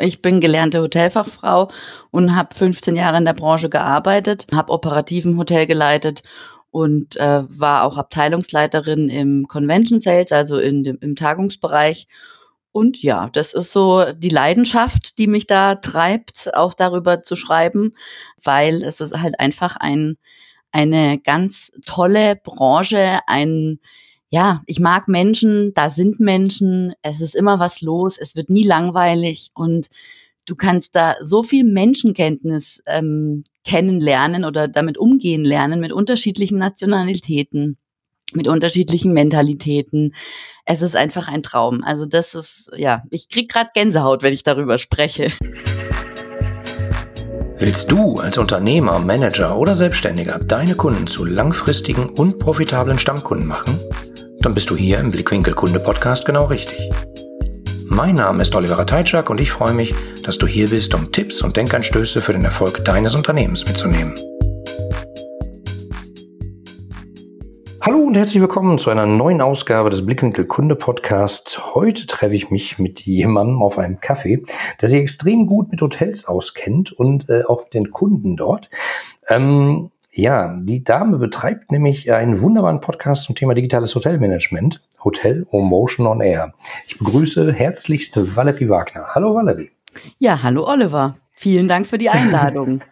Ich bin gelernte Hotelfachfrau und habe 15 Jahre in der Branche gearbeitet, habe operativen Hotel geleitet und äh, war auch Abteilungsleiterin im Convention Sales, also in dem, im Tagungsbereich. Und ja, das ist so die Leidenschaft, die mich da treibt, auch darüber zu schreiben, weil es ist halt einfach ein, eine ganz tolle Branche, ein, ja, ich mag Menschen, da sind Menschen, es ist immer was los, es wird nie langweilig und du kannst da so viel Menschenkenntnis ähm, kennenlernen oder damit umgehen lernen mit unterschiedlichen Nationalitäten, mit unterschiedlichen Mentalitäten. Es ist einfach ein Traum. Also das ist, ja, ich krieg gerade Gänsehaut, wenn ich darüber spreche. Willst du als Unternehmer, Manager oder Selbstständiger deine Kunden zu langfristigen und profitablen Stammkunden machen? Dann bist du hier im Blickwinkel Kunde Podcast genau richtig. Mein Name ist Oliver Teitschak und ich freue mich, dass du hier bist, um Tipps und Denkanstöße für den Erfolg deines Unternehmens mitzunehmen. Hallo und herzlich willkommen zu einer neuen Ausgabe des Blickwinkel Kunde Podcast. Heute treffe ich mich mit jemandem auf einem Kaffee, der sich extrem gut mit Hotels auskennt und äh, auch mit den Kunden dort. Ähm, ja, die Dame betreibt nämlich einen wunderbaren Podcast zum Thema digitales Hotelmanagement, Hotel Motion on Air. Ich begrüße herzlichst Valerie Wagner. Hallo Valerie. Ja, hallo Oliver. Vielen Dank für die Einladung.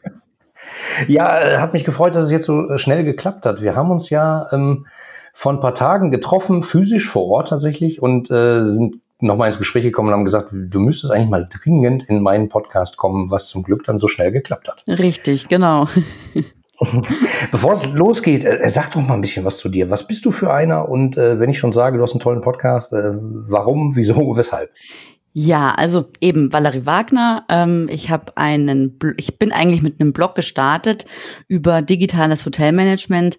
ja, äh, hat mich gefreut, dass es jetzt so äh, schnell geklappt hat. Wir haben uns ja ähm, vor ein paar Tagen getroffen, physisch vor Ort tatsächlich, und äh, sind nochmal ins Gespräch gekommen und haben gesagt, du müsstest eigentlich mal dringend in meinen Podcast kommen, was zum Glück dann so schnell geklappt hat. Richtig, genau. Bevor es losgeht, äh, sag doch mal ein bisschen was zu dir. Was bist du für einer? Und äh, wenn ich schon sage, du hast einen tollen Podcast, äh, warum, wieso, weshalb? Ja, also eben Valerie Wagner. Ähm, ich habe einen, ich bin eigentlich mit einem Blog gestartet über digitales Hotelmanagement,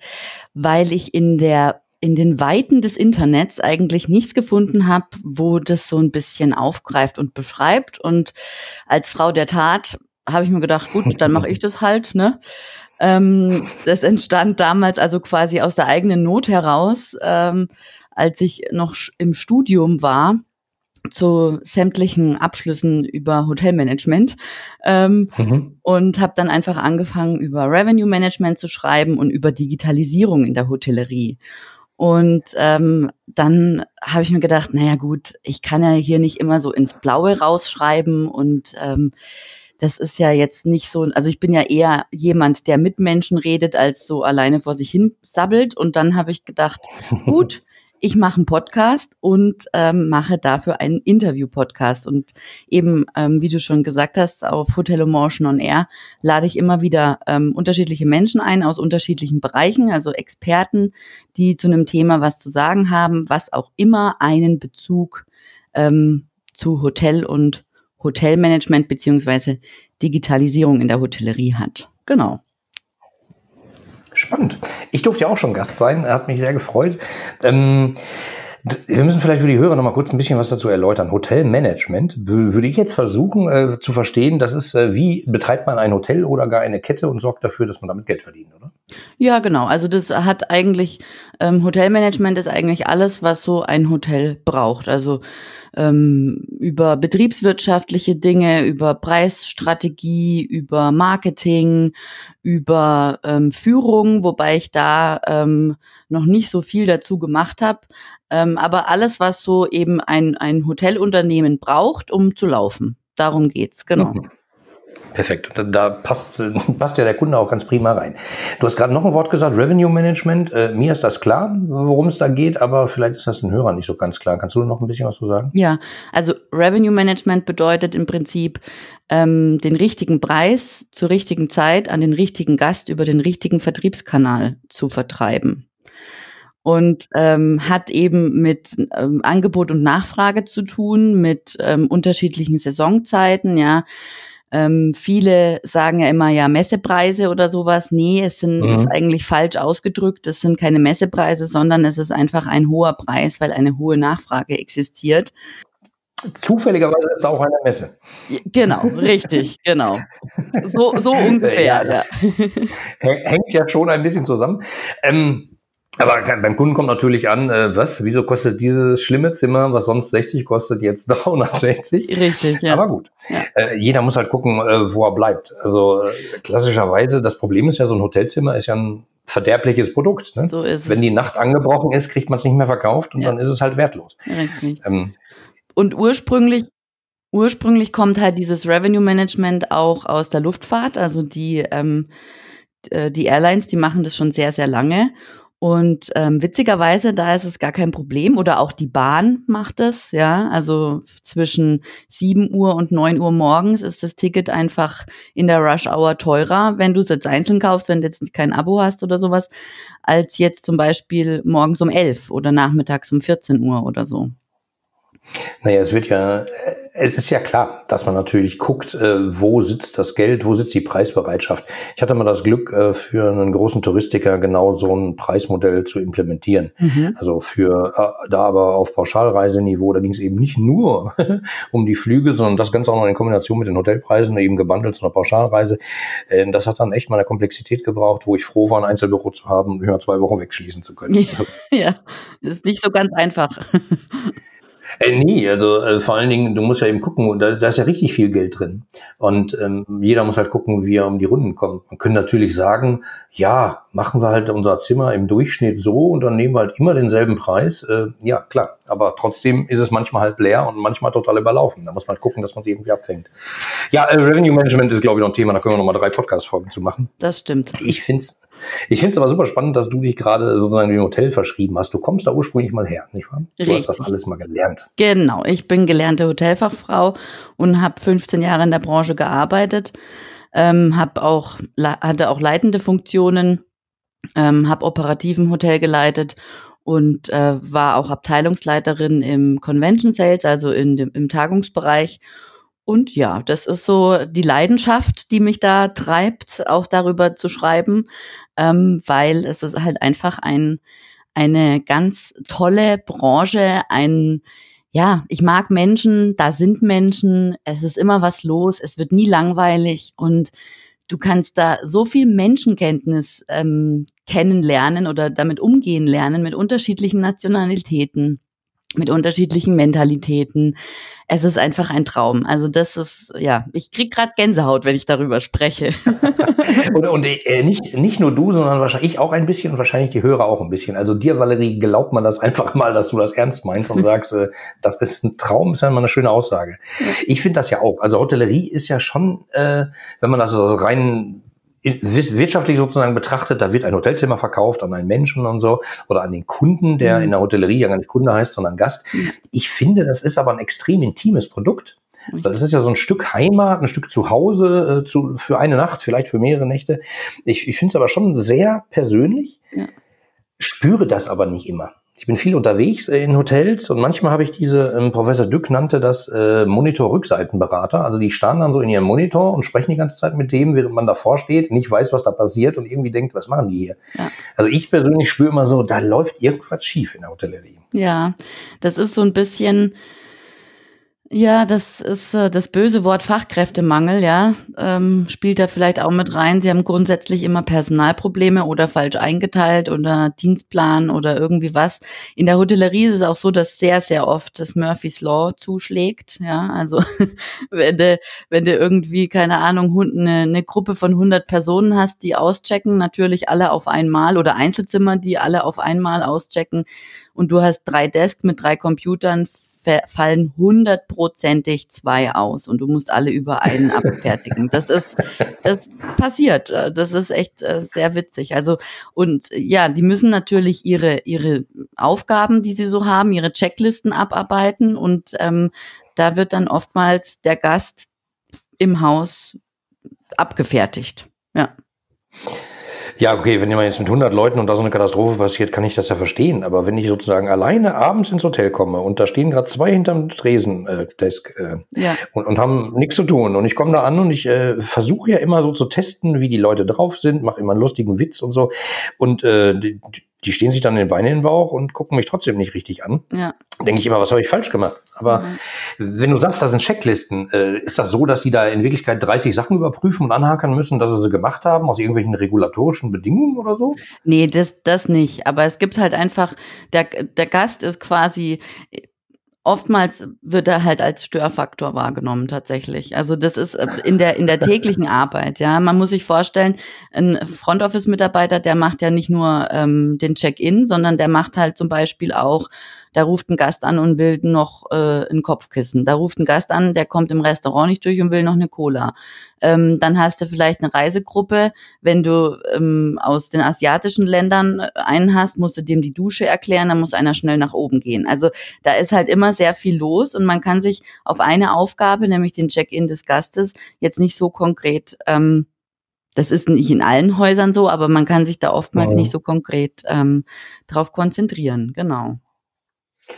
weil ich in der in den Weiten des Internets eigentlich nichts gefunden habe, wo das so ein bisschen aufgreift und beschreibt. Und als Frau der Tat habe ich mir gedacht, gut, dann mache ich das halt, ne? Ähm, das entstand damals also quasi aus der eigenen Not heraus, ähm, als ich noch im Studium war zu sämtlichen Abschlüssen über Hotelmanagement ähm, mhm. und habe dann einfach angefangen, über Revenue Management zu schreiben und über Digitalisierung in der Hotellerie. Und ähm, dann habe ich mir gedacht, naja gut, ich kann ja hier nicht immer so ins Blaue rausschreiben und ähm, das ist ja jetzt nicht so, also ich bin ja eher jemand, der mit Menschen redet, als so alleine vor sich hin sabbelt. Und dann habe ich gedacht, gut, ich mache einen Podcast und ähm, mache dafür einen Interview-Podcast. Und eben, ähm, wie du schon gesagt hast, auf Hotel Motion on Air lade ich immer wieder ähm, unterschiedliche Menschen ein aus unterschiedlichen Bereichen, also Experten, die zu einem Thema was zu sagen haben, was auch immer einen Bezug ähm, zu Hotel und Hotelmanagement beziehungsweise Digitalisierung in der Hotellerie hat. Genau. Spannend. Ich durfte ja auch schon Gast sein, hat mich sehr gefreut. Ähm, wir müssen vielleicht für die Hörer noch mal kurz ein bisschen was dazu erläutern. Hotelmanagement würde ich jetzt versuchen äh, zu verstehen. Das ist, äh, wie betreibt man ein Hotel oder gar eine Kette und sorgt dafür, dass man damit Geld verdient, oder? Ja, genau. Also das hat eigentlich, ähm, Hotelmanagement ist eigentlich alles, was so ein Hotel braucht. Also ähm, über betriebswirtschaftliche Dinge, über Preisstrategie, über Marketing, über ähm, Führung, wobei ich da ähm, noch nicht so viel dazu gemacht habe. Ähm, aber alles, was so eben ein, ein Hotelunternehmen braucht, um zu laufen. Darum geht's, genau. Mhm. Perfekt. Da, passt, passt ja der Kunde auch ganz prima rein. Du hast gerade noch ein Wort gesagt, Revenue Management. Äh, mir ist das klar, worum es da geht, aber vielleicht ist das den Hörern nicht so ganz klar. Kannst du noch ein bisschen was zu sagen? Ja, also Revenue Management bedeutet im Prinzip ähm, den richtigen Preis zur richtigen Zeit an den richtigen Gast über den richtigen Vertriebskanal zu vertreiben und ähm, hat eben mit ähm, Angebot und Nachfrage zu tun, mit ähm, unterschiedlichen Saisonzeiten, ja. Ähm, viele sagen ja immer ja Messepreise oder sowas. Nee, es sind mhm. ist eigentlich falsch ausgedrückt. Es sind keine Messepreise, sondern es ist einfach ein hoher Preis, weil eine hohe Nachfrage existiert. Zufälligerweise ist da auch eine Messe. Genau, richtig, genau. So, so ungefähr. Ja, ja. Hängt ja schon ein bisschen zusammen. Ähm, Aber beim Kunden kommt natürlich an, äh, was, wieso kostet dieses schlimme Zimmer, was sonst 60 kostet, jetzt 360? Richtig, ja. Aber gut. Ja. Äh, jeder muss halt gucken, äh, wo er bleibt. Also äh, klassischerweise, das Problem ist ja, so ein Hotelzimmer ist ja ein verderbliches Produkt. Ne? So ist Wenn es. die Nacht angebrochen ist, kriegt man es nicht mehr verkauft und ja. dann ist es halt wertlos. Richtig. Ähm, und ursprünglich Ursprünglich kommt halt dieses Revenue Management auch aus der Luftfahrt. Also die, ähm, äh, die Airlines, die machen das schon sehr, sehr lange. Und ähm, witzigerweise, da ist es gar kein Problem. Oder auch die Bahn macht es, ja. Also zwischen 7 Uhr und 9 Uhr morgens ist das Ticket einfach in der Rush Hour teurer, wenn du es jetzt einzeln kaufst, wenn du jetzt kein Abo hast oder sowas, als jetzt zum Beispiel morgens um 11 oder nachmittags um 14 Uhr oder so. Naja, es wird ja, es ist ja klar, dass man natürlich guckt, äh, wo sitzt das Geld, wo sitzt die Preisbereitschaft. Ich hatte mal das Glück, äh, für einen großen Touristiker genau so ein Preismodell zu implementieren. Mhm. Also für äh, da aber auf Pauschalreiseniveau, da ging es eben nicht nur um die Flüge, sondern das Ganze auch noch in Kombination mit den Hotelpreisen, eben gebundelt zu einer Pauschalreise. Äh, das hat dann echt mal eine Komplexität gebraucht, wo ich froh war, ein Einzelbüro zu haben und mich mal zwei Wochen wegschließen zu können. ja, ist nicht so ganz einfach. Äh, nee, also äh, vor allen Dingen, du musst ja eben gucken, da, da ist ja richtig viel Geld drin. Und ähm, jeder muss halt gucken, wie er um die Runden kommt. Man kann natürlich sagen, ja, machen wir halt unser Zimmer im Durchschnitt so und dann nehmen wir halt immer denselben Preis. Äh, ja, klar. Aber trotzdem ist es manchmal halt leer und manchmal total überlaufen. Da muss man halt gucken, dass man sie irgendwie abfängt. Ja, äh, Revenue Management ist, glaube ich, noch ein Thema. Da können wir noch mal drei Podcast-Folgen zu machen. Das stimmt. Ich finde es ich finde es aber super spannend, dass du dich gerade sozusagen dem Hotel verschrieben hast. Du kommst da ursprünglich mal her, nicht wahr? Du Richtig. hast das alles mal gelernt. Genau, ich bin gelernte Hotelfachfrau und habe 15 Jahre in der Branche gearbeitet, ähm, hab auch, hatte auch leitende Funktionen, ähm, habe operativen Hotel geleitet und äh, war auch Abteilungsleiterin im Convention Sales, also in dem, im Tagungsbereich und ja, das ist so die Leidenschaft, die mich da treibt, auch darüber zu schreiben, ähm, weil es ist halt einfach ein, eine ganz tolle Branche, ein, ja, ich mag Menschen, da sind Menschen, es ist immer was los, es wird nie langweilig und du kannst da so viel Menschenkenntnis ähm, kennenlernen oder damit umgehen lernen mit unterschiedlichen Nationalitäten mit unterschiedlichen Mentalitäten. Es ist einfach ein Traum. Also das ist, ja, ich krieg gerade Gänsehaut, wenn ich darüber spreche. und und äh, nicht, nicht nur du, sondern wahrscheinlich auch ein bisschen und wahrscheinlich die Hörer auch ein bisschen. Also dir, Valerie, glaubt man das einfach mal, dass du das ernst meinst und sagst, äh, das ist ein Traum, ist ja mal eine schöne Aussage. Ich finde das ja auch. Also Hotellerie ist ja schon, äh, wenn man das so rein wirtschaftlich sozusagen betrachtet, da wird ein Hotelzimmer verkauft an einen Menschen und so oder an den Kunden, der mhm. in der Hotellerie ja gar nicht Kunde heißt, sondern Gast. Mhm. Ich finde, das ist aber ein extrem intimes Produkt. Das ist ja so ein Stück Heimat, ein Stück Zuhause äh, zu, für eine Nacht, vielleicht für mehrere Nächte. Ich, ich finde es aber schon sehr persönlich, ja. spüre das aber nicht immer. Ich bin viel unterwegs in Hotels und manchmal habe ich diese, ähm, Professor Dück nannte das äh, Monitor-Rückseitenberater. Also die starren dann so in ihrem Monitor und sprechen die ganze Zeit mit dem, während man davor steht, nicht weiß, was da passiert und irgendwie denkt, was machen die hier? Ja. Also ich persönlich spüre immer so, da läuft irgendwas schief in der Hotellerie. Ja, das ist so ein bisschen, ja, das ist äh, das böse Wort Fachkräftemangel, ja, ähm, spielt da vielleicht auch mit rein. Sie haben grundsätzlich immer Personalprobleme oder falsch eingeteilt oder Dienstplan oder irgendwie was. In der Hotellerie ist es auch so, dass sehr, sehr oft das Murphy's Law zuschlägt, ja. Also wenn du, wenn du irgendwie, keine Ahnung, eine, eine Gruppe von 100 Personen hast, die auschecken, natürlich alle auf einmal oder Einzelzimmer, die alle auf einmal auschecken und du hast drei Desks mit drei Computern, fallen hundertprozentig zwei aus und du musst alle über einen abfertigen. Das ist, das passiert. Das ist echt äh, sehr witzig. Also, und ja, die müssen natürlich ihre, ihre Aufgaben, die sie so haben, ihre Checklisten abarbeiten und ähm, da wird dann oftmals der Gast im Haus abgefertigt. Ja. Ja, okay, wenn jemand jetzt mit 100 Leuten und da so eine Katastrophe passiert, kann ich das ja verstehen. Aber wenn ich sozusagen alleine abends ins Hotel komme und da stehen gerade zwei hinterm Tresen-Desk äh, äh, ja. und, und haben nichts zu tun und ich komme da an und ich äh, versuche ja immer so zu testen, wie die Leute drauf sind, mache immer einen lustigen Witz und so und äh, die, die stehen sich dann in den Beinen in den Bauch und gucken mich trotzdem nicht richtig an. Ja. Denke ich immer, was habe ich falsch gemacht? Aber mhm. wenn du sagst, das sind Checklisten, äh, ist das so, dass die da in Wirklichkeit 30 Sachen überprüfen und anhakern müssen, dass sie sie gemacht haben aus irgendwelchen regulatorischen Bedingungen oder so? Nee, das, das nicht. Aber es gibt halt einfach, der, der Gast ist quasi oftmals wird er halt als Störfaktor wahrgenommen tatsächlich. Also das ist äh, in der in der täglichen Arbeit. Ja, man muss sich vorstellen, ein Front Office Mitarbeiter, der macht ja nicht nur ähm, den Check-in, sondern der macht halt zum Beispiel auch da ruft ein Gast an und will noch äh, ein Kopfkissen. Da ruft ein Gast an, der kommt im Restaurant nicht durch und will noch eine Cola. Ähm, dann hast du vielleicht eine Reisegruppe. Wenn du ähm, aus den asiatischen Ländern einen hast, musst du dem die Dusche erklären, dann muss einer schnell nach oben gehen. Also da ist halt immer sehr viel los und man kann sich auf eine Aufgabe, nämlich den Check-in des Gastes, jetzt nicht so konkret ähm, das ist nicht in allen Häusern so, aber man kann sich da oftmals ja. nicht so konkret ähm, drauf konzentrieren. Genau.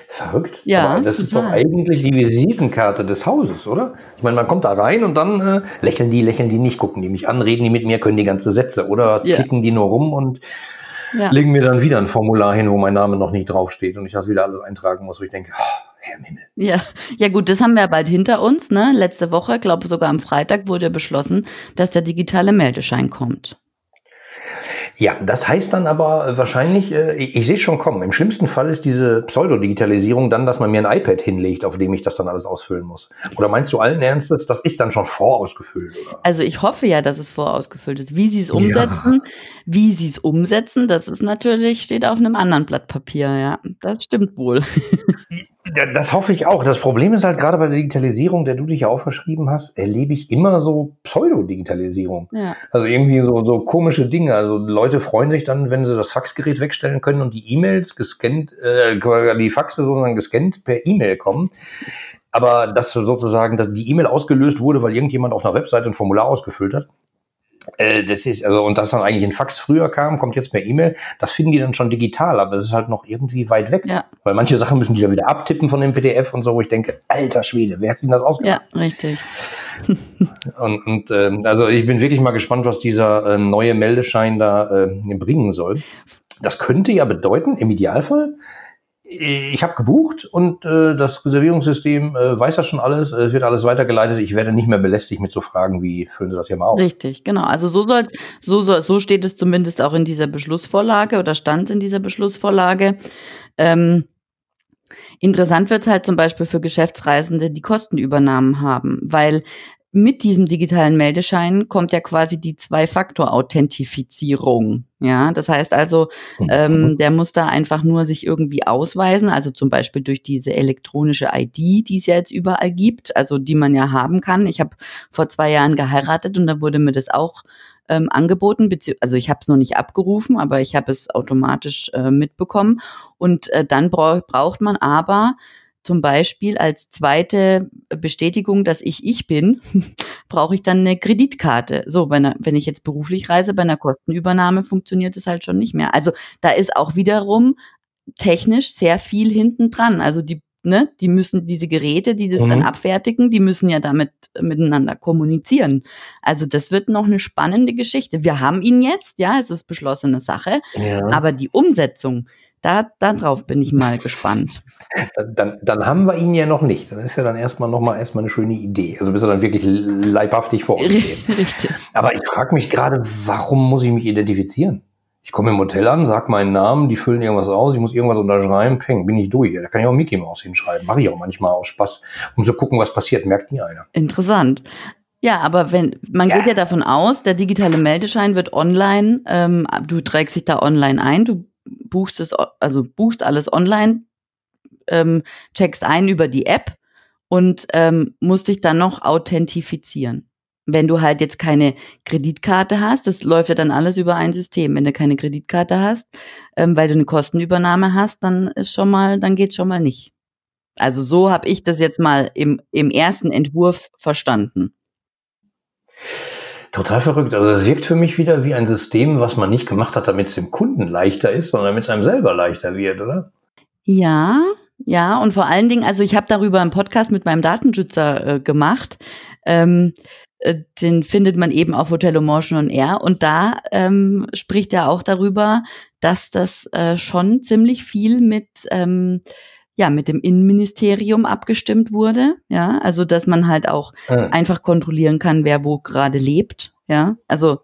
Verrückt. Ja. Aber das ist doch eigentlich die Visitenkarte des Hauses, oder? Ich meine, man kommt da rein und dann äh, lächeln die, lächeln die nicht, gucken die mich an, reden die mit mir, können die ganze Sätze oder ja. die nur rum und ja. legen mir dann wieder ein Formular hin, wo mein Name noch nicht draufsteht und ich das wieder alles eintragen muss, wo ich denke, oh, Herr Himmel. Ja, ja gut, das haben wir ja bald hinter uns. Ne? Letzte Woche, glaube sogar am Freitag, wurde beschlossen, dass der digitale Meldeschein kommt. Ja, das heißt dann aber wahrscheinlich, äh, ich, ich sehe schon kommen. Im schlimmsten Fall ist diese Pseudodigitalisierung dann, dass man mir ein iPad hinlegt, auf dem ich das dann alles ausfüllen muss. Oder meinst du allen Ernstes, das ist dann schon vorausgefüllt? Oder? Also ich hoffe ja, dass es vorausgefüllt ist. Wie sie es umsetzen, ja. wie sie es umsetzen, das ist natürlich, steht auf einem anderen Blatt Papier, ja. Das stimmt wohl. Das hoffe ich auch. Das Problem ist halt gerade bei der Digitalisierung, der du dich ja aufgeschrieben hast, erlebe ich immer so Pseudo-Digitalisierung. Ja. Also irgendwie so, so komische Dinge. Also Leute freuen sich dann, wenn sie das Faxgerät wegstellen können und die E-Mails gescannt, äh, die Faxe sozusagen gescannt per E-Mail kommen. Aber dass sozusagen dass die E-Mail ausgelöst wurde, weil irgendjemand auf einer Webseite ein Formular ausgefüllt hat, äh, das ist, also, und das dann eigentlich in Fax früher kam, kommt jetzt per E-Mail, das finden die dann schon digital, aber es ist halt noch irgendwie weit weg. Ja. Weil manche Sachen müssen die dann wieder abtippen von dem PDF und so, wo ich denke, alter Schwede, wer hat sich das ausgedacht? Ja, richtig. und und äh, also ich bin wirklich mal gespannt, was dieser äh, neue Meldeschein da äh, bringen soll. Das könnte ja bedeuten, im Idealfall, ich habe gebucht und äh, das Reservierungssystem äh, weiß das schon alles, es wird alles weitergeleitet. Ich werde nicht mehr belästigt mit so Fragen wie füllen Sie das hier mal auf. Richtig, genau. Also so soll so soll, so steht es zumindest auch in dieser Beschlussvorlage oder stand in dieser Beschlussvorlage. Ähm, Interessant wird es halt zum Beispiel für Geschäftsreisende, die Kostenübernahmen haben, weil mit diesem digitalen Meldeschein kommt ja quasi die Zwei-Faktor-Authentifizierung. Ja, das heißt also, ähm, mhm. der muss da einfach nur sich irgendwie ausweisen, also zum Beispiel durch diese elektronische ID, die es ja jetzt überall gibt, also die man ja haben kann. Ich habe vor zwei Jahren geheiratet und da wurde mir das auch ähm, angeboten, also ich habe es noch nicht abgerufen, aber ich habe es automatisch äh, mitbekommen. Und äh, dann brauch, braucht man aber zum Beispiel als zweite Bestätigung, dass ich ich bin, brauche ich dann eine Kreditkarte. So, wenn, wenn ich jetzt beruflich reise, bei einer Kostenübernahme funktioniert es halt schon nicht mehr. Also da ist auch wiederum technisch sehr viel hinten dran. Also die Ne, die müssen diese Geräte, die das mhm. dann abfertigen, die müssen ja damit miteinander kommunizieren. Also das wird noch eine spannende Geschichte. Wir haben ihn jetzt, ja, es ist beschlossene Sache, ja. aber die Umsetzung, da, darauf bin ich mal gespannt. Dann, dann haben wir ihn ja noch nicht. Dann ist ja dann erstmal nochmal erstmal eine schöne Idee. Also bis er dann wirklich leibhaftig vor uns steht. Richtig. Aber ich frage mich gerade, warum muss ich mich identifizieren? Ich komme im Hotel an, sag meinen Namen, die füllen irgendwas aus, ich muss irgendwas unterschreiben, peng, bin ich durch. Da kann ich auch Mickey Mouse hinschreiben. Mache ich auch manchmal aus Spaß, um zu gucken, was passiert. Merkt nie einer. Interessant. Ja, aber wenn man ja. geht ja davon aus, der digitale Meldeschein wird online, ähm, du trägst dich da online ein, du buchst es, also buchst alles online, ähm, checkst ein über die App und ähm, musst dich dann noch authentifizieren. Wenn du halt jetzt keine Kreditkarte hast, das läuft ja dann alles über ein System. Wenn du keine Kreditkarte hast, ähm, weil du eine Kostenübernahme hast, dann ist schon mal, dann geht's schon mal nicht. Also so habe ich das jetzt mal im, im ersten Entwurf verstanden. Total verrückt. Also es wirkt für mich wieder wie ein System, was man nicht gemacht hat, damit es dem Kunden leichter ist, sondern damit es einem selber leichter wird, oder? Ja, Ja, und vor allen Dingen, also ich habe darüber einen Podcast mit meinem Datenschützer äh, gemacht. Ähm, äh, den findet man eben auf Hotel Motion on Air. Und da ähm, spricht er auch darüber, dass das äh, schon ziemlich viel mit ähm, ja mit dem Innenministerium abgestimmt wurde. Ja, also dass man halt auch ja. einfach kontrollieren kann, wer wo gerade lebt. Ja, also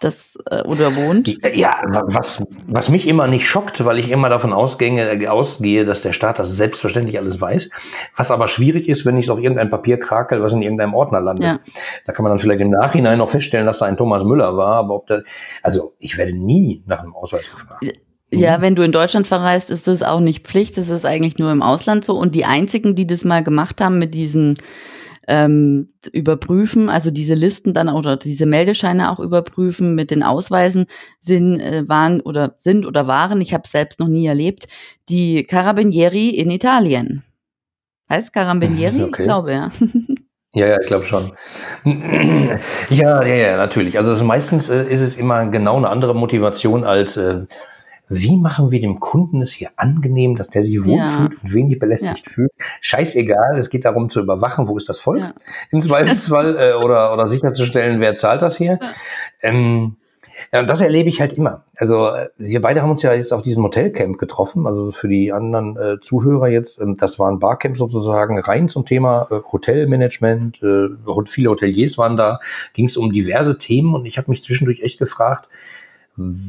das äh, oder wohnt. Ja, was, was mich immer nicht schockt, weil ich immer davon ausgehe, äh, ausgehe, dass der Staat das selbstverständlich alles weiß. Was aber schwierig ist, wenn ich es auf irgendein Papier krakel, was in irgendeinem Ordner landet. Ja. Da kann man dann vielleicht im Nachhinein noch feststellen, dass da ein Thomas Müller war, aber ob der, also ich werde nie nach einem Ausweis gefragt. Ja, wenn du in Deutschland verreist, ist das auch nicht Pflicht. Das ist eigentlich nur im Ausland so. Und die einzigen, die das mal gemacht haben mit diesen ähm, überprüfen, also diese Listen dann oder diese Meldescheine auch überprüfen mit den Ausweisen sind, äh, waren oder sind oder waren, ich habe selbst noch nie erlebt, die Carabinieri in Italien. Heißt Carabinieri? Okay. Ich glaube, ja. Ja, ja, ich glaube schon. ja, ja, ja, natürlich. Also meistens äh, ist es immer genau eine andere Motivation als äh, wie machen wir dem Kunden es hier angenehm, dass der sich wohlfühlt ja. und wenig belästigt ja. fühlt. Scheißegal, es geht darum zu überwachen, wo ist das Volk ja. im Zweifelsfall äh, oder, oder sicherzustellen, wer zahlt das hier. Ähm, ja, und das erlebe ich halt immer. Also äh, wir beide haben uns ja jetzt auf diesem Hotelcamp getroffen, also für die anderen äh, Zuhörer jetzt, ähm, das war ein Barcamp sozusagen rein zum Thema äh, Hotelmanagement, äh, viele Hoteliers waren da, ging es um diverse Themen und ich habe mich zwischendurch echt gefragt,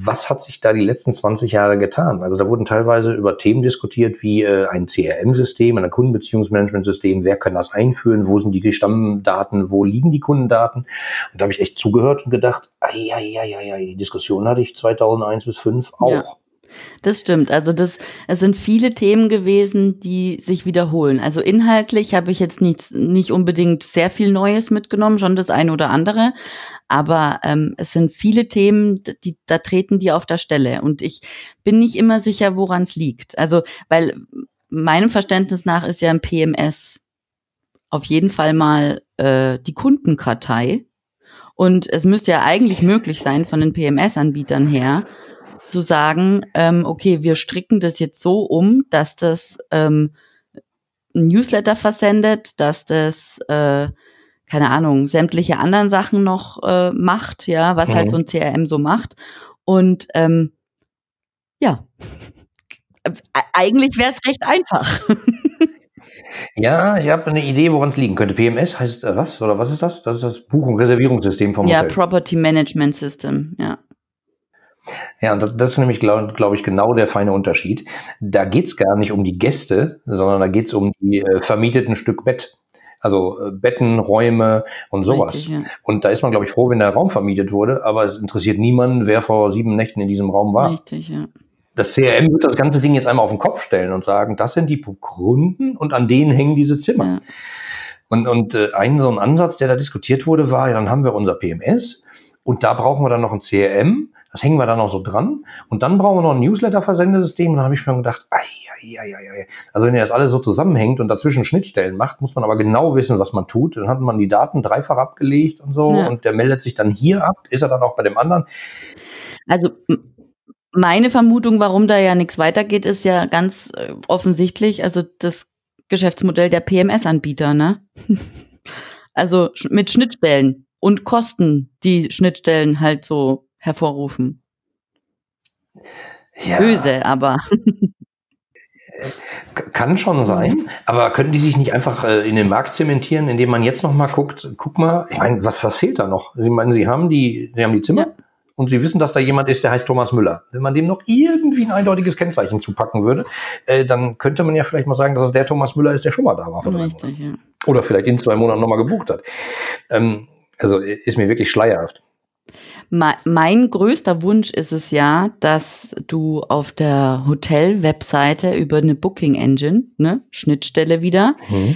was hat sich da die letzten 20 Jahre getan? Also da wurden teilweise über Themen diskutiert wie äh, ein CRM-System, ein Kundenbeziehungsmanagementsystem, wer kann das einführen, wo sind die Stammdaten, wo liegen die Kundendaten? Und da habe ich echt zugehört und gedacht, ja, ja, ja, ja, die Diskussion hatte ich 2001 bis 2005 auch. Ja. Das stimmt. Also das, es sind viele Themen gewesen, die sich wiederholen. Also inhaltlich habe ich jetzt nicht, nicht unbedingt sehr viel Neues mitgenommen, schon das eine oder andere. Aber ähm, es sind viele Themen, die, da treten die auf der Stelle. Und ich bin nicht immer sicher, woran es liegt. Also, weil meinem Verständnis nach ist ja ein PMS auf jeden Fall mal äh, die Kundenkartei. Und es müsste ja eigentlich möglich sein, von den PMS-Anbietern her, zu sagen, ähm, okay, wir stricken das jetzt so um, dass das ähm, ein Newsletter versendet, dass das, äh, keine Ahnung, sämtliche anderen Sachen noch äh, macht, ja, was halt mhm. halt so ein CRM so macht. Und ähm, ja, eigentlich wäre es recht einfach. Ja, ich habe eine Idee, woran es liegen könnte. PMS heißt äh, was? Oder was ist das? Das ist das Buch- und Reservierungssystem vom ja, Hotel. Ja, Property Management System, ja. Ja, und das ist nämlich, glaube glaub ich, genau der feine Unterschied. Da geht's gar nicht um die Gäste, sondern da geht's um die äh, vermieteten Stück Bett. Also äh, Betten, Räume und sowas. Richtig, ja. Und da ist man, glaube ich, froh, wenn der Raum vermietet wurde, aber es interessiert niemanden, wer vor sieben Nächten in diesem Raum war. Richtig, ja. Das CRM wird das ganze Ding jetzt einmal auf den Kopf stellen und sagen, das sind die Kunden und an denen hängen diese Zimmer. Ja. Und, und äh, ein so ein Ansatz, der da diskutiert wurde, war, ja, dann haben wir unser PMS und da brauchen wir dann noch ein CRM das hängen wir dann noch so dran. Und dann brauchen wir noch ein Newsletter-Versendesystem. Und dann habe ich schon gedacht, ai, ai, ai, ai. also wenn ihr das alles so zusammenhängt und dazwischen Schnittstellen macht, muss man aber genau wissen, was man tut. Dann hat man die Daten dreifach abgelegt und so. Ja. Und der meldet sich dann hier ab. Ist er dann auch bei dem anderen? Also meine Vermutung, warum da ja nichts weitergeht, ist ja ganz äh, offensichtlich, also das Geschäftsmodell der PMS-Anbieter, ne? also mit Schnittstellen und Kosten, die Schnittstellen halt so hervorrufen. Ja. Böse, aber. Kann schon sein, aber können die sich nicht einfach äh, in den Markt zementieren, indem man jetzt noch mal guckt, guck mal, ich meine, was, was fehlt da noch? Sie meinen, Sie haben die, Sie haben die Zimmer ja. und Sie wissen, dass da jemand ist, der heißt Thomas Müller. Wenn man dem noch irgendwie ein eindeutiges Kennzeichen zupacken würde, äh, dann könnte man ja vielleicht mal sagen, dass es der Thomas Müller ist, der schon mal da war. Richtig, ja. Oder vielleicht in zwei Monaten noch mal gebucht hat. Ähm, also ist mir wirklich schleierhaft mein größter Wunsch ist es ja, dass du auf der Hotel-Webseite über eine Booking Engine, ne, Schnittstelle wieder, mhm.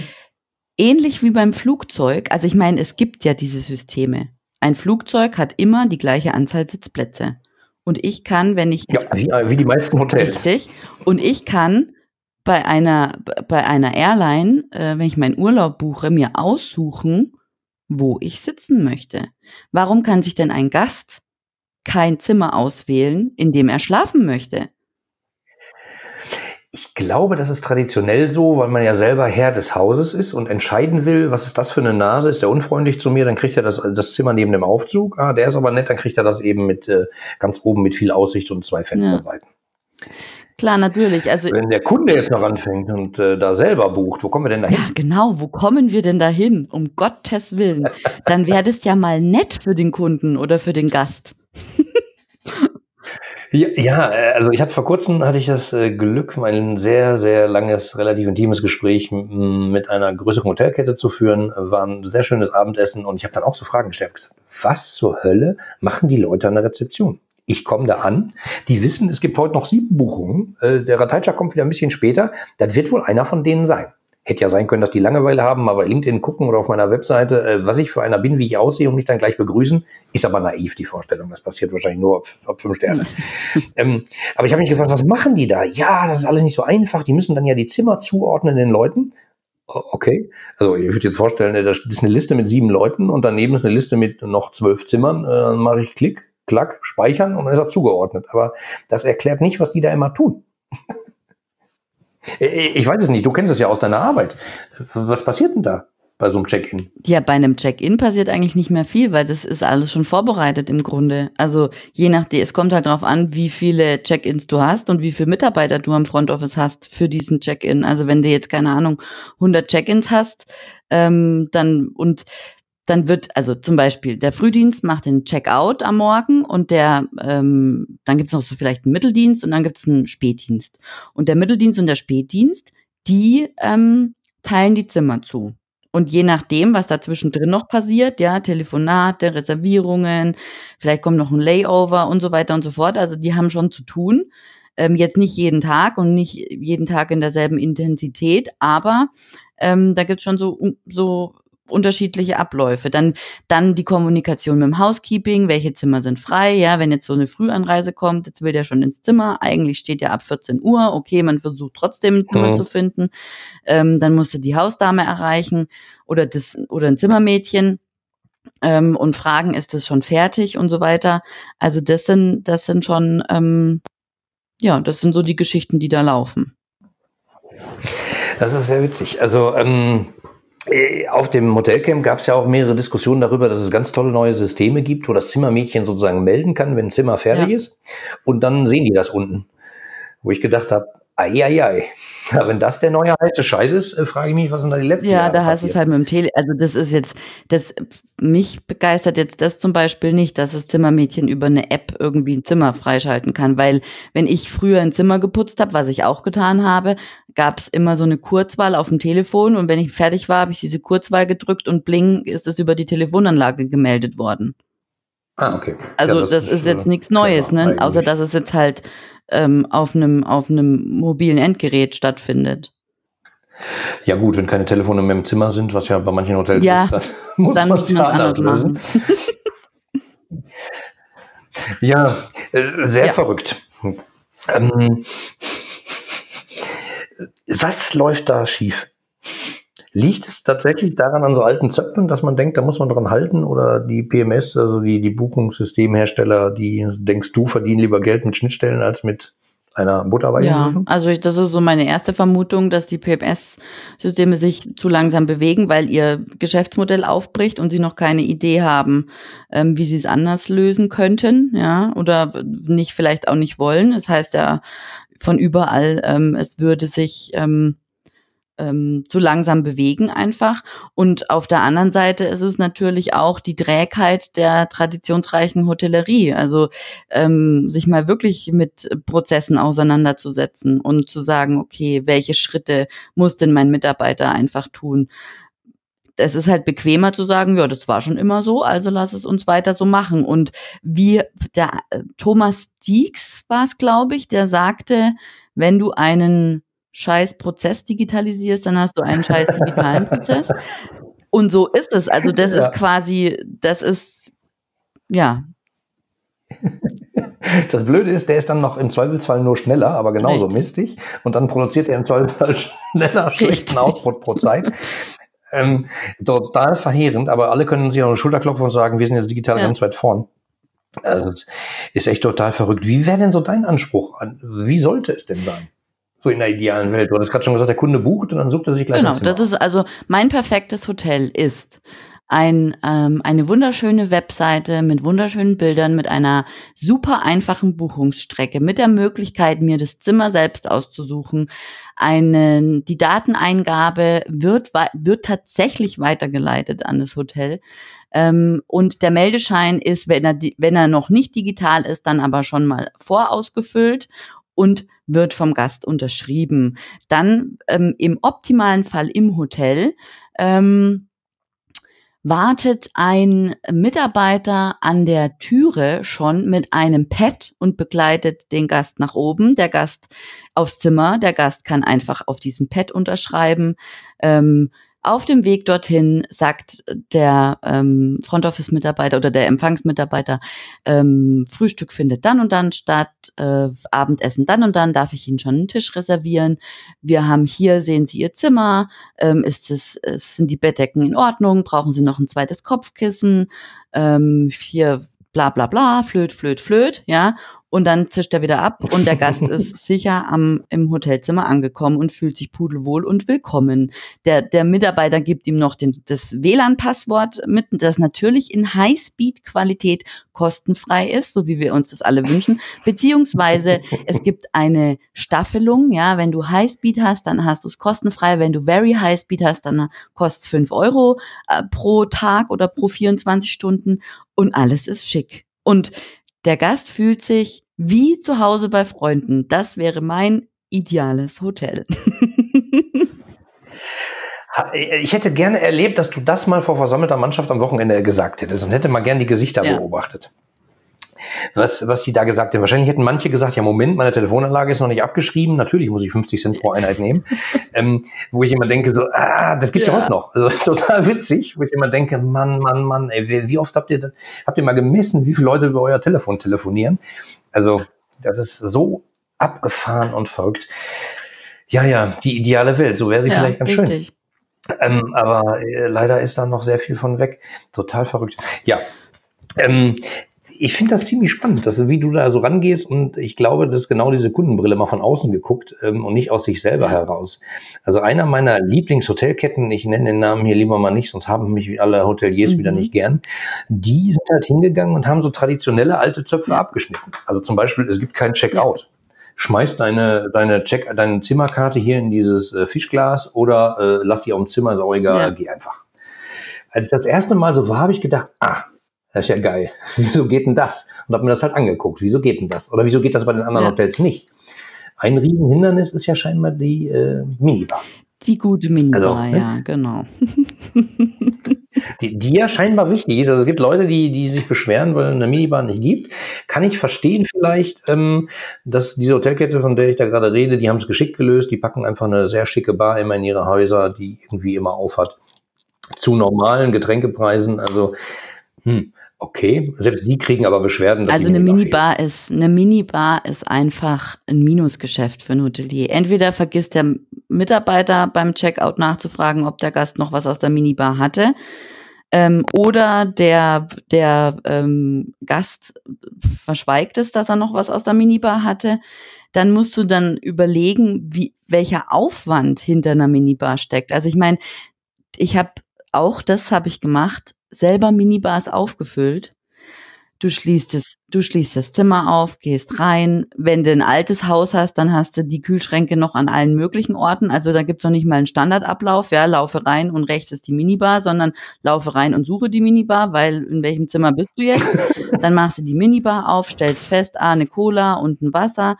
ähnlich wie beim Flugzeug, also ich meine, es gibt ja diese Systeme. Ein Flugzeug hat immer die gleiche Anzahl Sitzplätze. Und ich kann, wenn ich. Ja, wie, wie die meisten Hotels. Richtig. Und ich kann bei einer, bei einer Airline, äh, wenn ich meinen Urlaub buche, mir aussuchen, wo ich sitzen möchte. Warum kann sich denn ein Gast kein Zimmer auswählen, in dem er schlafen möchte? Ich glaube, das ist traditionell so, weil man ja selber Herr des Hauses ist und entscheiden will, was ist das für eine Nase, ist der unfreundlich zu mir, dann kriegt er das, das Zimmer neben dem Aufzug. Ah, der ist aber nett, dann kriegt er das eben mit äh, ganz oben mit viel Aussicht und zwei Fensterseiten. Ja. Klar, natürlich. Also wenn der Kunde jetzt noch anfängt und äh, da selber bucht, wo kommen wir denn da hin? Ja, genau. Wo kommen wir denn da hin? Um Gottes Willen. Dann wäre das ja mal nett für den Kunden oder für den Gast. Ja, ja, äh, also ich hatte vor kurzem hatte ich das äh, Glück, ein sehr, sehr langes, relativ intimes Gespräch mit einer größeren Hotelkette zu führen. War ein sehr schönes Abendessen und ich habe dann auch so Fragen gestellt. Gesagt, was zur Hölle machen die Leute an der Rezeption? Ich komme da an, die wissen, es gibt heute noch sieben Buchungen. Äh, der Rateitscher kommt wieder ein bisschen später. Das wird wohl einer von denen sein. Hätte ja sein können, dass die Langeweile haben, mal bei LinkedIn gucken oder auf meiner Webseite, äh, was ich für einer bin, wie ich aussehe und mich dann gleich begrüßen. Ist aber naiv, die Vorstellung. Das passiert wahrscheinlich nur ab, ab fünf Sterne. ähm, aber ich habe mich gefragt, was machen die da? Ja, das ist alles nicht so einfach. Die müssen dann ja die Zimmer zuordnen den Leuten. Okay, also ich würde jetzt vorstellen, äh, das ist eine Liste mit sieben Leuten und daneben ist eine Liste mit noch zwölf Zimmern. Dann mache ich Klick, Klack, speichern und dann ist er zugeordnet. Aber das erklärt nicht, was die da immer tun. Ich weiß es nicht, du kennst es ja aus deiner Arbeit. Was passiert denn da bei so einem Check-in? Ja, bei einem Check-in passiert eigentlich nicht mehr viel, weil das ist alles schon vorbereitet im Grunde. Also je nachdem, es kommt halt darauf an, wie viele Check-ins du hast und wie viele Mitarbeiter du am Front Office hast für diesen Check-in. Also wenn du jetzt, keine Ahnung, 100 Check-ins hast, ähm, dann und dann wird, also zum Beispiel, der Frühdienst macht den Checkout am Morgen und der, ähm, dann gibt's noch so vielleicht einen Mitteldienst und dann gibt's einen Spätdienst. Und der Mitteldienst und der Spätdienst, die ähm, teilen die Zimmer zu. Und je nachdem, was da zwischendrin noch passiert, ja, Telefonate, Reservierungen, vielleicht kommt noch ein Layover und so weiter und so fort. Also die haben schon zu tun. Ähm, jetzt nicht jeden Tag und nicht jeden Tag in derselben Intensität, aber ähm, da gibt's schon so, so unterschiedliche Abläufe. Dann, dann die Kommunikation mit dem Housekeeping, welche Zimmer sind frei, ja, wenn jetzt so eine Frühanreise kommt, jetzt will der schon ins Zimmer, eigentlich steht ja ab 14 Uhr, okay, man versucht trotzdem ein Zimmer mhm. zu finden, ähm, dann musste die Hausdame erreichen oder das, oder ein Zimmermädchen, ähm, und fragen, ist das schon fertig und so weiter. Also das sind, das sind schon, ähm, ja, das sind so die Geschichten, die da laufen. Das ist sehr witzig. Also ähm, äh, auf dem Hotelcamp gab es ja auch mehrere Diskussionen darüber, dass es ganz tolle neue Systeme gibt, wo das Zimmermädchen sozusagen melden kann, wenn ein Zimmer fertig ja. ist. Und dann sehen die das unten. Wo ich gedacht habe, Eieiei. Ja, wenn das der neue heiße Scheiß ist, äh, frage ich mich, was sind da die letzten Ja, Jahre da heißt es halt mit dem Tele, also das ist jetzt, das, mich begeistert jetzt das zum Beispiel nicht, dass das Zimmermädchen über eine App irgendwie ein Zimmer freischalten kann, weil wenn ich früher ein Zimmer geputzt habe, was ich auch getan habe, gab es immer so eine Kurzwahl auf dem Telefon und wenn ich fertig war, habe ich diese Kurzwahl gedrückt und bling ist es über die Telefonanlage gemeldet worden. Ah, okay. Also ja, das, das, ist, ist jetzt nichts Neues, ne? Außer dass es jetzt halt ähm, auf einem auf einem mobilen Endgerät stattfindet. Ja gut, wenn keine Telefone mehr im Zimmer sind, was ja bei manchen Hotels ja, ist, dann muss dann man es ja anders lösen. ja, äh, sehr ja. verrückt. Ähm, was läuft da schief? Liegt es tatsächlich daran an so alten Zöpfen, dass man denkt, da muss man dran halten? Oder die PMS, also die, die Buchungssystemhersteller, die denkst du, verdienen lieber Geld mit Schnittstellen als mit einer Butterweiche? Ja, also das ist so meine erste Vermutung, dass die PMS-Systeme sich zu langsam bewegen, weil ihr Geschäftsmodell aufbricht und sie noch keine Idee haben, ähm, wie sie es anders lösen könnten, ja, oder nicht vielleicht auch nicht wollen. Das heißt ja von überall, ähm, es würde sich ähm, ähm, zu langsam bewegen einfach. Und auf der anderen Seite ist es natürlich auch die Trägheit der traditionsreichen Hotellerie. Also ähm, sich mal wirklich mit Prozessen auseinanderzusetzen und zu sagen, okay, welche Schritte muss denn mein Mitarbeiter einfach tun? es ist halt bequemer zu sagen, ja, das war schon immer so, also lass es uns weiter so machen. Und wie der äh, Thomas Dieks war es, glaube ich, der sagte, wenn du einen scheiß Prozess digitalisierst, dann hast du einen scheiß digitalen Prozess. Und so ist es. Also das ja. ist quasi, das ist, ja. Das Blöde ist, der ist dann noch im Zweifelsfall nur schneller, aber genauso Richtig. mistig. Und dann produziert er im Zweifelsfall schneller schlechten Output pro Zeit. Ähm, total verheerend, aber alle können sich auf die Schulter klopfen und sagen, wir sind jetzt digital ja. ganz weit vorn. Also ist echt total verrückt. Wie wäre denn so dein Anspruch? Wie sollte es denn sein? So in der idealen Welt. Du hattest gerade schon gesagt, der Kunde bucht und dann sucht er sich gleich Genau, das ist also mein perfektes Hotel ist ein, ähm, eine wunderschöne Webseite mit wunderschönen Bildern, mit einer super einfachen Buchungsstrecke, mit der Möglichkeit, mir das Zimmer selbst auszusuchen. Einen, die Dateneingabe wird, wird tatsächlich weitergeleitet an das Hotel. Ähm, und der Meldeschein ist, wenn er, wenn er noch nicht digital ist, dann aber schon mal vorausgefüllt und wird vom Gast unterschrieben. Dann ähm, im optimalen Fall im Hotel. Ähm, wartet ein Mitarbeiter an der Türe schon mit einem Pad und begleitet den Gast nach oben. Der Gast aufs Zimmer. Der Gast kann einfach auf diesem Pad unterschreiben. Ähm, auf dem Weg dorthin sagt der ähm, Front Office Mitarbeiter oder der Empfangsmitarbeiter, ähm, Frühstück findet dann und dann statt, äh, Abendessen dann und dann, darf ich Ihnen schon einen Tisch reservieren. Wir haben hier, sehen Sie Ihr Zimmer, ähm, ist es, sind die Bettdecken in Ordnung, brauchen Sie noch ein zweites Kopfkissen, ähm, hier bla bla bla, flöt, flöt, flöt, ja und dann zischt er wieder ab und der Gast ist sicher am, im Hotelzimmer angekommen und fühlt sich pudelwohl und willkommen. Der, der Mitarbeiter gibt ihm noch den, das WLAN-Passwort mit, das natürlich in Highspeed-Qualität kostenfrei ist, so wie wir uns das alle wünschen. Beziehungsweise es gibt eine Staffelung, ja, wenn du Highspeed hast, dann hast du es kostenfrei. Wenn du Very Highspeed hast, dann kostet es 5 Euro äh, pro Tag oder pro 24 Stunden und alles ist schick. Und der Gast fühlt sich wie zu Hause bei Freunden. Das wäre mein ideales Hotel. ich hätte gerne erlebt, dass du das mal vor versammelter Mannschaft am Wochenende gesagt hättest und hätte mal gerne die Gesichter ja. beobachtet was, was die da gesagt haben. Wahrscheinlich hätten manche gesagt, ja Moment, meine Telefonanlage ist noch nicht abgeschrieben, natürlich muss ich 50 Cent pro Einheit nehmen. ähm, wo ich immer denke, so, ah, das gibt's ja, ja heute noch. Also, total witzig, wo ich immer denke, Mann, Mann, Mann, ey, wie oft habt ihr, habt ihr mal gemessen, wie viele Leute über euer Telefon telefonieren? Also, das ist so abgefahren und verrückt. Ja, ja, die ideale Welt, so wäre sie ja, vielleicht ganz richtig. schön. Ähm, aber äh, leider ist da noch sehr viel von weg. Total verrückt. Ja, ähm, ich finde das ziemlich spannend, dass, wie du da so rangehst und ich glaube, das ist genau diese Kundenbrille mal von außen geguckt ähm, und nicht aus sich selber ja. heraus. Also einer meiner Lieblingshotelketten, ich nenne den Namen hier lieber mal nicht, sonst haben mich alle Hoteliers mhm. wieder nicht gern, die sind halt hingegangen und haben so traditionelle alte Zöpfe ja. abgeschnitten. Also zum Beispiel, es gibt kein Checkout. Ja. Schmeiß deine, deine Check, deine Zimmerkarte hier in dieses äh, Fischglas oder äh, lass sie auf dem Zimmer, ist auch egal, geh einfach. Als ich das erste Mal so war, habe ich gedacht, ah, das ist ja geil. Wieso geht denn das? Und habe mir das halt angeguckt. Wieso geht denn das? Oder wieso geht das bei den anderen ja. Hotels nicht? Ein Riesenhindernis ist ja scheinbar die äh, Minibar. Die gute Minibar, also, ne? ja, genau. die, die ja scheinbar wichtig ist. Also es gibt Leute, die, die sich beschweren, weil es eine Minibar nicht gibt. Kann ich verstehen vielleicht, ähm, dass diese Hotelkette, von der ich da gerade rede, die haben es geschickt gelöst. Die packen einfach eine sehr schicke Bar immer in ihre Häuser, die irgendwie immer aufhat. Zu normalen Getränkepreisen. Also, hm, Okay, selbst die kriegen aber Beschwerden. also eine Minibar ist eine Minibar ist einfach ein Minusgeschäft für ein Hotelier. Entweder vergisst der Mitarbeiter beim Checkout nachzufragen, ob der Gast noch was aus der Minibar hatte, ähm, oder der der ähm, Gast verschweigt es, dass er noch was aus der Minibar hatte. Dann musst du dann überlegen, wie welcher Aufwand hinter einer Minibar steckt. Also ich meine, ich habe auch das habe ich gemacht selber Minibars aufgefüllt. Du schließt es, du schließt das Zimmer auf, gehst rein. Wenn du ein altes Haus hast, dann hast du die Kühlschränke noch an allen möglichen Orten. Also da gibt's noch nicht mal einen Standardablauf, ja, laufe rein und rechts ist die Minibar, sondern laufe rein und suche die Minibar, weil in welchem Zimmer bist du jetzt? Dann machst du die Minibar auf, stellst fest, ah, eine Cola und ein Wasser,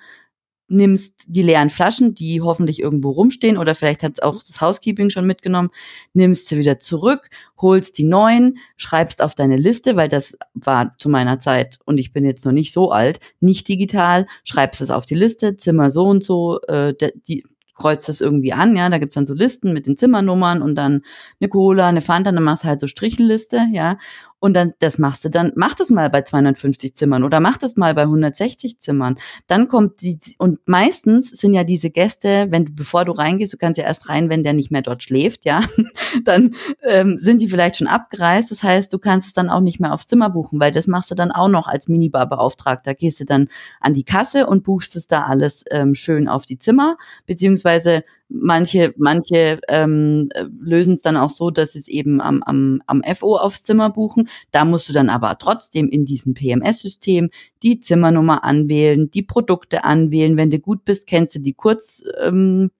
nimmst die leeren Flaschen, die hoffentlich irgendwo rumstehen oder vielleicht hat auch das Housekeeping schon mitgenommen, nimmst sie wieder zurück, holst die neuen, schreibst auf deine Liste, weil das war zu meiner Zeit und ich bin jetzt noch nicht so alt, nicht digital, schreibst es auf die Liste, Zimmer so und so, äh, die, kreuzt das irgendwie an, ja, da gibt's dann so Listen mit den Zimmernummern und dann eine Cola, eine Fanta, dann machst du halt so Strichliste, ja, Und dann, das machst du dann, mach das mal bei 250 Zimmern oder mach das mal bei 160 Zimmern. Dann kommt die, und meistens sind ja diese Gäste, wenn du, bevor du reingehst, du kannst ja erst rein, wenn der nicht mehr dort schläft, ja, dann ähm, sind die vielleicht schon abgereist. Das heißt, du kannst es dann auch nicht mehr aufs Zimmer buchen, weil das machst du dann auch noch als Minibar-Beauftragter. Gehst du dann an die Kasse und buchst es da alles ähm, schön auf die Zimmer, beziehungsweise Manche, manche ähm, lösen es dann auch so, dass sie es eben am, am, am FO aufs Zimmer buchen. Da musst du dann aber trotzdem in diesem PMS-System die Zimmernummer anwählen, die Produkte anwählen. Wenn du gut bist, kennst du die Kurz, ähm,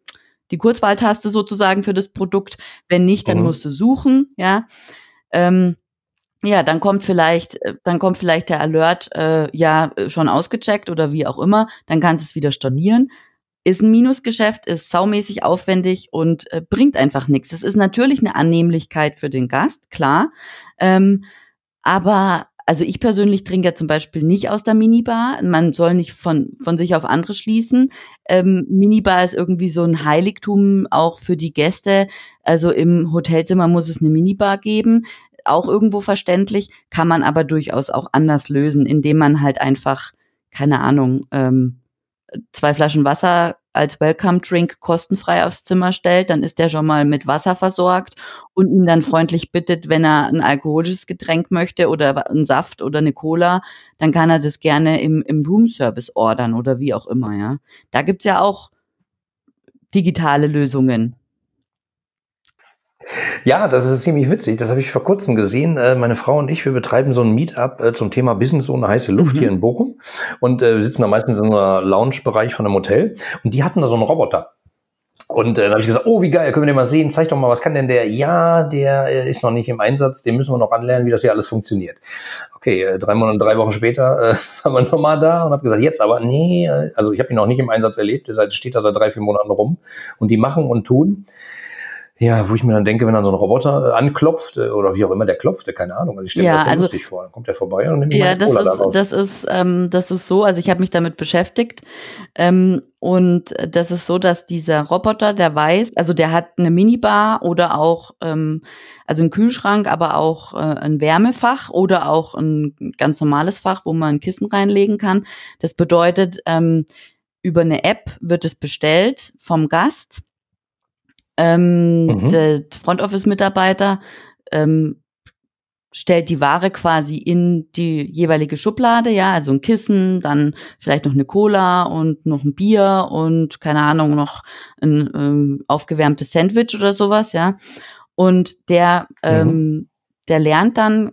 die Kurzwahltaste sozusagen für das Produkt. Wenn nicht, dann mhm. musst du suchen, ja. Ähm, ja, dann kommt vielleicht, äh, dann kommt vielleicht der Alert, äh, ja, schon ausgecheckt oder wie auch immer. Dann kannst du es wieder stornieren ist ein Minusgeschäft, ist saumäßig aufwendig und äh, bringt einfach nichts. Das ist natürlich eine Annehmlichkeit für den Gast, klar. Ähm, aber also ich persönlich trinke ja zum Beispiel nicht aus der Minibar. Man soll nicht von, von sich auf andere schließen. Ähm, Minibar ist irgendwie so ein Heiligtum auch für die Gäste. Also im Hotelzimmer muss es eine Minibar geben. Auch irgendwo verständlich, kann man aber durchaus auch anders lösen, indem man halt einfach, keine Ahnung, ähm, zwei Flaschen Wasser als Welcome Drink kostenfrei aufs Zimmer stellt, dann ist der schon mal mit Wasser versorgt und ihn dann freundlich bittet, wenn er ein alkoholisches Getränk möchte oder einen Saft oder eine Cola, dann kann er das gerne im, im Roomservice ordern oder wie auch immer, ja. Da gibt's ja auch digitale Lösungen. Ja, das ist ziemlich witzig. Das habe ich vor kurzem gesehen. Äh, meine Frau und ich, wir betreiben so ein Meetup äh, zum Thema Business ohne heiße Luft mhm. hier in Bochum und äh, sitzen da meistens in einem Lounge-Bereich von einem Hotel und die hatten da so einen Roboter. Und äh, dann habe ich gesagt, oh, wie geil, können wir den mal sehen? Zeig doch mal, was kann denn der? Ja, der äh, ist noch nicht im Einsatz, den müssen wir noch anlernen, wie das hier alles funktioniert. Okay, äh, drei Monate, drei Wochen später äh, waren wir nochmal da und habe gesagt, jetzt aber, nee, also ich habe ihn noch nicht im Einsatz erlebt, der steht da seit drei, vier Monaten rum und die machen und tun. Ja, wo ich mir dann denke, wenn dann so ein Roboter äh, anklopft äh, oder wie auch immer der klopft, keine Ahnung. Also ich stelle ja, mir das also, lustig vor. Dann kommt der vorbei und nimmt ja, das Cola ist, das ist, ähm, das ist so. Also ich habe mich damit beschäftigt ähm, und das ist so, dass dieser Roboter, der weiß, also der hat eine Minibar oder auch ähm, also einen Kühlschrank, aber auch äh, ein Wärmefach oder auch ein ganz normales Fach, wo man ein Kissen reinlegen kann. Das bedeutet ähm, über eine App wird es bestellt vom Gast ähm, mhm. Der Front Office Mitarbeiter ähm, stellt die Ware quasi in die jeweilige Schublade, ja, also ein Kissen, dann vielleicht noch eine Cola und noch ein Bier und keine Ahnung, noch ein ähm, aufgewärmtes Sandwich oder sowas, ja. Und der, ähm, der lernt dann,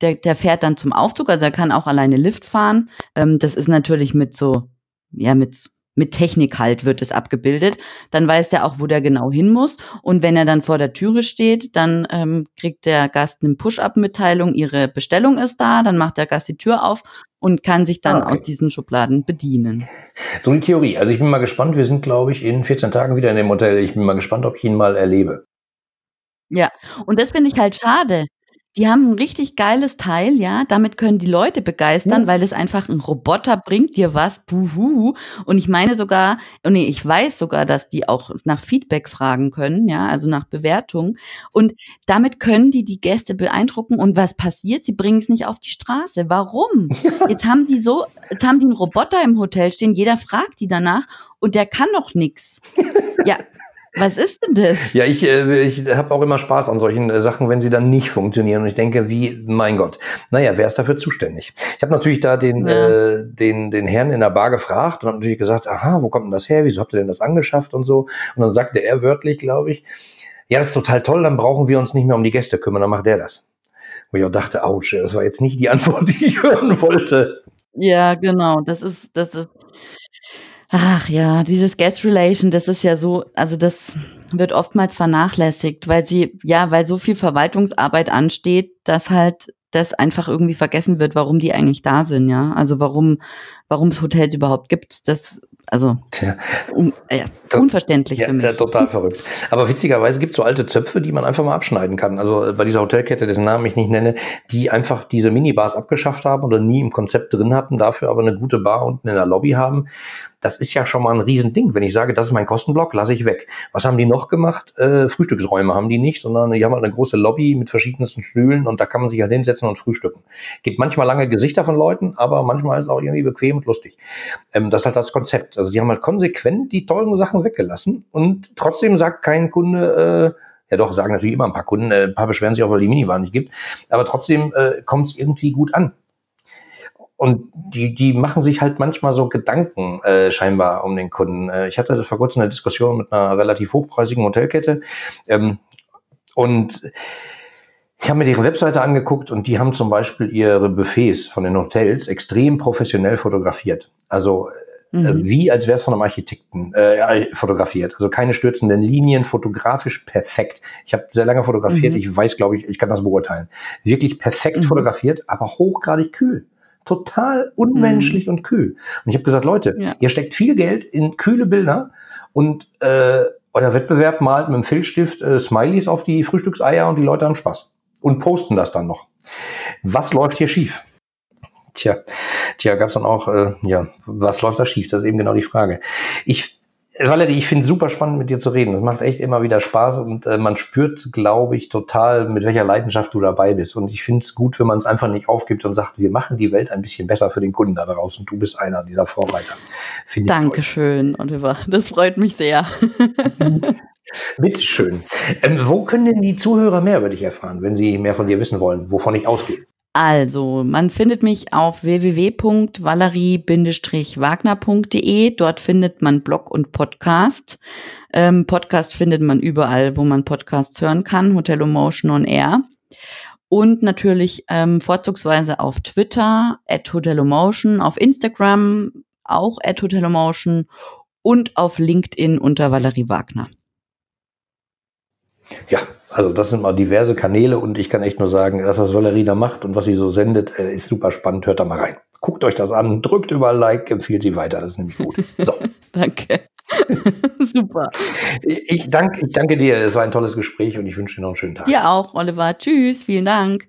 der, der fährt dann zum Aufzug, also er kann auch alleine Lift fahren. Ähm, das ist natürlich mit so, ja, mit mit Technik halt wird es abgebildet. Dann weiß der auch, wo der genau hin muss. Und wenn er dann vor der Türe steht, dann ähm, kriegt der Gast eine Push-Up-Mitteilung, ihre Bestellung ist da, dann macht der Gast die Tür auf und kann sich dann ah, okay. aus diesen Schubladen bedienen. So die Theorie. Also ich bin mal gespannt. Wir sind, glaube ich, in 14 Tagen wieder in dem Hotel. Ich bin mal gespannt, ob ich ihn mal erlebe. Ja, und das finde ich halt schade. Die haben ein richtig geiles Teil, ja. Damit können die Leute begeistern, Ja. weil es einfach ein Roboter bringt dir was, buhu. Und ich meine sogar oh ne, ich weiß sogar, dass die auch nach Feedback fragen können, ja, also nach Bewertung. Und damit können die die Gäste beeindrucken. Und was passiert? Sie bringen es nicht auf die Straße. Warum? Jetzt haben die so jetzt haben die einen Roboter im Hotel stehen, jeder fragt die danach und der kann noch nix. Ja, was ist denn das? Ja, ich, äh, ich habe auch immer Spaß an solchen äh, Sachen, wenn sie dann nicht funktionieren. Und ich denke, wie, mein Gott, naja, wer ist dafür zuständig? Ich habe natürlich da den, ja. äh, den, den Herrn in der Bar gefragt und habe natürlich gesagt, aha, wo kommt denn das her? Wieso habt ihr denn das angeschafft und so? Und dann sagte er wörtlich, glaube ich, ja, das ist total toll, dann brauchen wir uns nicht mehr um die Gäste kümmern, dann macht der das. Wo ich auch dachte, ouch, das war jetzt nicht die Antwort, die ich hören wollte. Ja, genau, das ist, das ist, Ach ja, dieses Guest Relation, das ist ja so, also das wird oftmals vernachlässigt, weil sie, ja, weil so viel Verwaltungsarbeit ansteht, dass halt das einfach irgendwie vergessen wird, warum die eigentlich da sind, ja. Also warum, warum es Hotels überhaupt gibt. Das, also, Tja. Um, äh, unverständlich ja, für mich. Ja, total verrückt. Aber witzigerweise gibt es so alte Zöpfe, die man einfach mal abschneiden kann. Also äh, bei dieser Hotelkette, dessen Namen ich nicht nenne, die einfach diese Minibars abgeschafft haben oder nie im Konzept drin hatten, dafür aber eine gute Bar unten in der Lobby haben das ist ja schon mal ein Riesending. Wenn ich sage, das ist mein Kostenblock, lasse ich weg. Was haben die noch gemacht? Äh, Frühstücksräume haben die nicht, sondern die haben halt eine große Lobby mit verschiedensten Stühlen und da kann man sich halt hinsetzen und frühstücken. Gibt manchmal lange Gesichter von Leuten, aber manchmal ist es auch irgendwie bequem und lustig. Ähm, das ist halt das Konzept. Also die haben halt konsequent die tollen Sachen weggelassen und trotzdem sagt kein Kunde, äh, ja doch, sagen natürlich immer ein paar Kunden, äh, ein paar beschweren sich auch, weil die Minibar nicht gibt, aber trotzdem äh, kommt es irgendwie gut an. Und die, die machen sich halt manchmal so Gedanken äh, scheinbar um den Kunden. Äh, ich hatte vor kurzem eine Diskussion mit einer relativ hochpreisigen Hotelkette. Ähm, und ich habe mir deren Webseite angeguckt und die haben zum Beispiel ihre Buffets von den Hotels extrem professionell fotografiert. Also mhm. wie als wäre es von einem Architekten äh, fotografiert. Also keine stürzenden Linien, fotografisch perfekt. Ich habe sehr lange fotografiert, mhm. ich weiß, glaube ich, ich kann das beurteilen. Wirklich perfekt mhm. fotografiert, aber hochgradig kühl total unmenschlich mhm. und kühl. Und ich habe gesagt, Leute, ja. ihr steckt viel Geld in kühle Bilder und äh, euer Wettbewerb malt mit dem Filzstift äh, Smileys auf die Frühstückseier und die Leute haben Spaß und posten das dann noch. Was läuft hier schief? Tja, tja, gab's dann auch, äh, ja, was läuft da schief? Das ist eben genau die Frage. Ich Valerie, ich finde super spannend, mit dir zu reden. Das macht echt immer wieder Spaß und äh, man spürt, glaube ich, total, mit welcher Leidenschaft du dabei bist. Und ich finde es gut, wenn man es einfach nicht aufgibt und sagt, wir machen die Welt ein bisschen besser für den Kunden da draußen. Und du bist einer dieser Vorreiter. Find Dankeschön. Oliver. Das freut mich sehr. Bitteschön. Ähm, wo können denn die Zuhörer mehr über dich erfahren, wenn sie mehr von dir wissen wollen, wovon ich ausgehe? Also, man findet mich auf www.valerie-wagner.de. Dort findet man Blog und Podcast. Ähm, Podcast findet man überall, wo man Podcasts hören kann. Hotel Motion on Air. Und natürlich ähm, vorzugsweise auf Twitter, at Hotelomotion, auf Instagram, auch at Hotelomotion und auf LinkedIn unter Valerie Wagner. Ja, also das sind mal diverse Kanäle und ich kann echt nur sagen, dass das Valerina macht und was sie so sendet, äh, ist super spannend. Hört da mal rein. Guckt euch das an, drückt überall Like, empfiehlt sie weiter. Das ist nämlich gut. So. danke. super. Ich danke, ich danke dir. Es war ein tolles Gespräch und ich wünsche dir noch einen schönen Tag. Dir auch, Oliver. Tschüss. Vielen Dank.